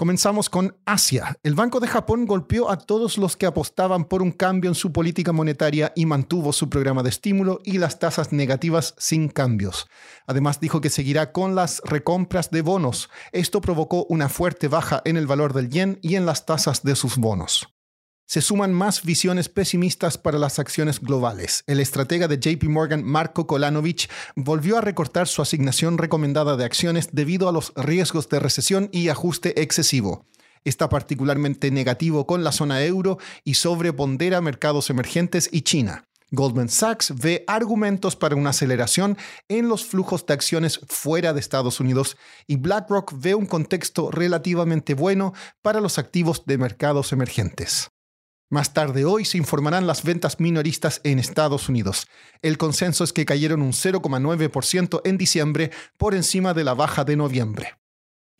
Comenzamos con Asia. El Banco de Japón golpeó a todos los que apostaban por un cambio en su política monetaria y mantuvo su programa de estímulo y las tasas negativas sin cambios. Además dijo que seguirá con las recompras de bonos. Esto provocó una fuerte baja en el valor del yen y en las tasas de sus bonos se suman más visiones pesimistas para las acciones globales. El estratega de JP Morgan, Marco Kolanovich, volvió a recortar su asignación recomendada de acciones debido a los riesgos de recesión y ajuste excesivo. Está particularmente negativo con la zona euro y sobrepondera mercados emergentes y China. Goldman Sachs ve argumentos para una aceleración en los flujos de acciones fuera de Estados Unidos y BlackRock ve un contexto relativamente bueno para los activos de mercados emergentes. Más tarde hoy se informarán las ventas minoristas en Estados Unidos. El consenso es que cayeron un 0,9% en diciembre por encima de la baja de noviembre.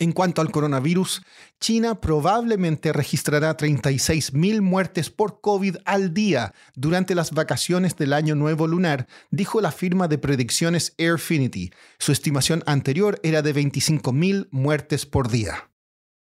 En cuanto al coronavirus, China probablemente registrará 36.000 muertes por COVID al día durante las vacaciones del año nuevo lunar, dijo la firma de predicciones Airfinity. Su estimación anterior era de 25.000 muertes por día.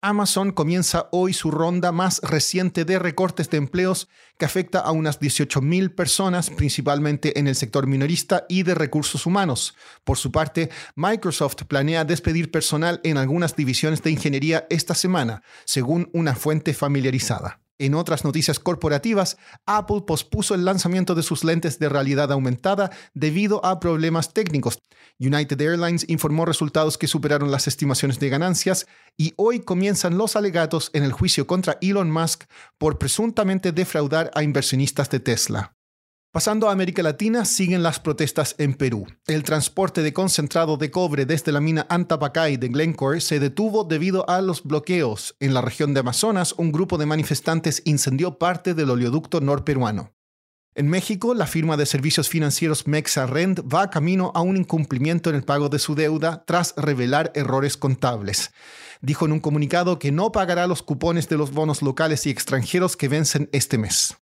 Amazon comienza hoy su ronda más reciente de recortes de empleos que afecta a unas 18.000 personas, principalmente en el sector minorista y de recursos humanos. Por su parte, Microsoft planea despedir personal en algunas divisiones de ingeniería esta semana, según una fuente familiarizada. En otras noticias corporativas, Apple pospuso el lanzamiento de sus lentes de realidad aumentada debido a problemas técnicos. United Airlines informó resultados que superaron las estimaciones de ganancias y hoy comienzan los alegatos en el juicio contra Elon Musk por presuntamente defraudar a inversionistas de Tesla. Pasando a América Latina, siguen las protestas en Perú. El transporte de concentrado de cobre desde la mina Antapacay de Glencore se detuvo debido a los bloqueos. En la región de Amazonas, un grupo de manifestantes incendió parte del oleoducto norperuano. En México, la firma de servicios financieros Mexa Rent va camino a un incumplimiento en el pago de su deuda tras revelar errores contables. Dijo en un comunicado que no pagará los cupones de los bonos locales y extranjeros que vencen este mes.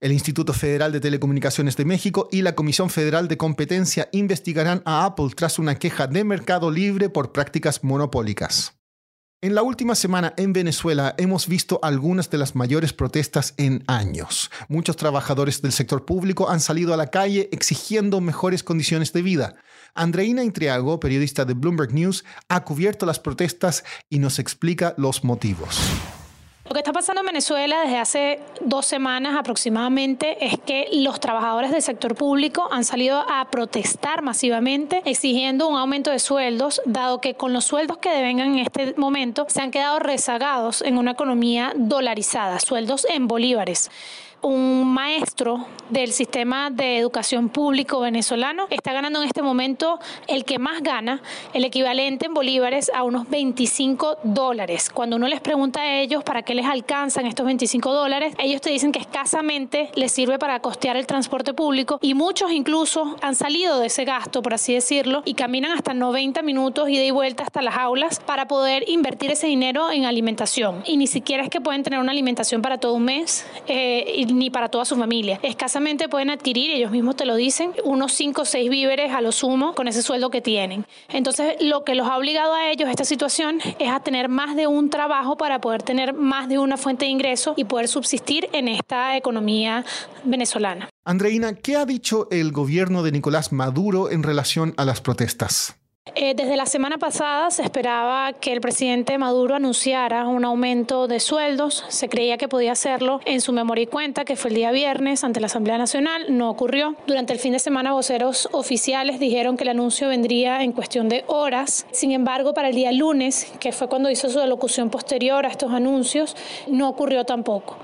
El Instituto Federal de Telecomunicaciones de México y la Comisión Federal de Competencia investigarán a Apple tras una queja de Mercado Libre por prácticas monopólicas. En la última semana en Venezuela hemos visto algunas de las mayores protestas en años. Muchos trabajadores del sector público han salido a la calle exigiendo mejores condiciones de vida. Andreina Intriago, periodista de Bloomberg News, ha cubierto las protestas y nos explica los motivos. Lo que está pasando en Venezuela desde hace dos semanas aproximadamente es que los trabajadores del sector público han salido a protestar masivamente exigiendo un aumento de sueldos, dado que con los sueldos que devengan en este momento se han quedado rezagados en una economía dolarizada, sueldos en bolívares un maestro del sistema de educación público venezolano está ganando en este momento el que más gana, el equivalente en bolívares a unos 25 dólares. Cuando uno les pregunta a ellos para qué les alcanzan estos 25 dólares, ellos te dicen que escasamente les sirve para costear el transporte público y muchos incluso han salido de ese gasto, por así decirlo, y caminan hasta 90 minutos ida y vuelta hasta las aulas para poder invertir ese dinero en alimentación. Y ni siquiera es que pueden tener una alimentación para todo un mes. Eh, ni para toda su familia. Escasamente pueden adquirir, ellos mismos te lo dicen, unos 5 o 6 víveres a lo sumo con ese sueldo que tienen. Entonces, lo que los ha obligado a ellos esta situación es a tener más de un trabajo para poder tener más de una fuente de ingreso y poder subsistir en esta economía venezolana. Andreina, ¿qué ha dicho el gobierno de Nicolás Maduro en relación a las protestas? Eh, desde la semana pasada se esperaba que el presidente Maduro anunciara un aumento de sueldos. Se creía que podía hacerlo en su memoria y cuenta, que fue el día viernes ante la Asamblea Nacional. No ocurrió. Durante el fin de semana, voceros oficiales dijeron que el anuncio vendría en cuestión de horas. Sin embargo, para el día lunes, que fue cuando hizo su alocución posterior a estos anuncios, no ocurrió tampoco.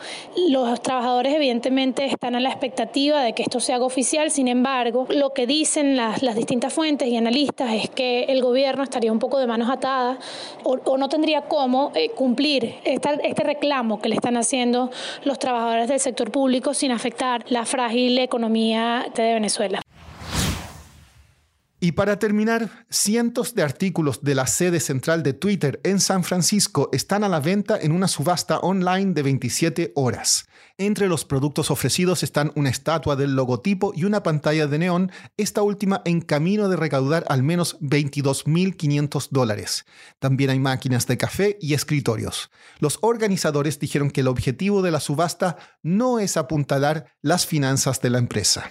Los trabajadores, evidentemente, están a la expectativa de que esto se haga oficial. Sin embargo, lo que dicen las, las distintas fuentes y analistas es que el gobierno estaría un poco de manos atadas o, no tendría cómo eh, cumplir este reclamo que le están haciendo los trabajadores del sector público sin afectar la frágil economía de Venezuela. Y para terminar, cientos de artículos de la sede central de Twitter en San Francisco están a la venta en una subasta online de 27 horas. Entre los productos ofrecidos están una estatua del logotipo y una pantalla de neón, esta última en camino de recaudar al menos 22.500 dólares. También hay máquinas de café y escritorios. Los organizadores dijeron que el objetivo de la subasta no es apuntalar las finanzas de la empresa.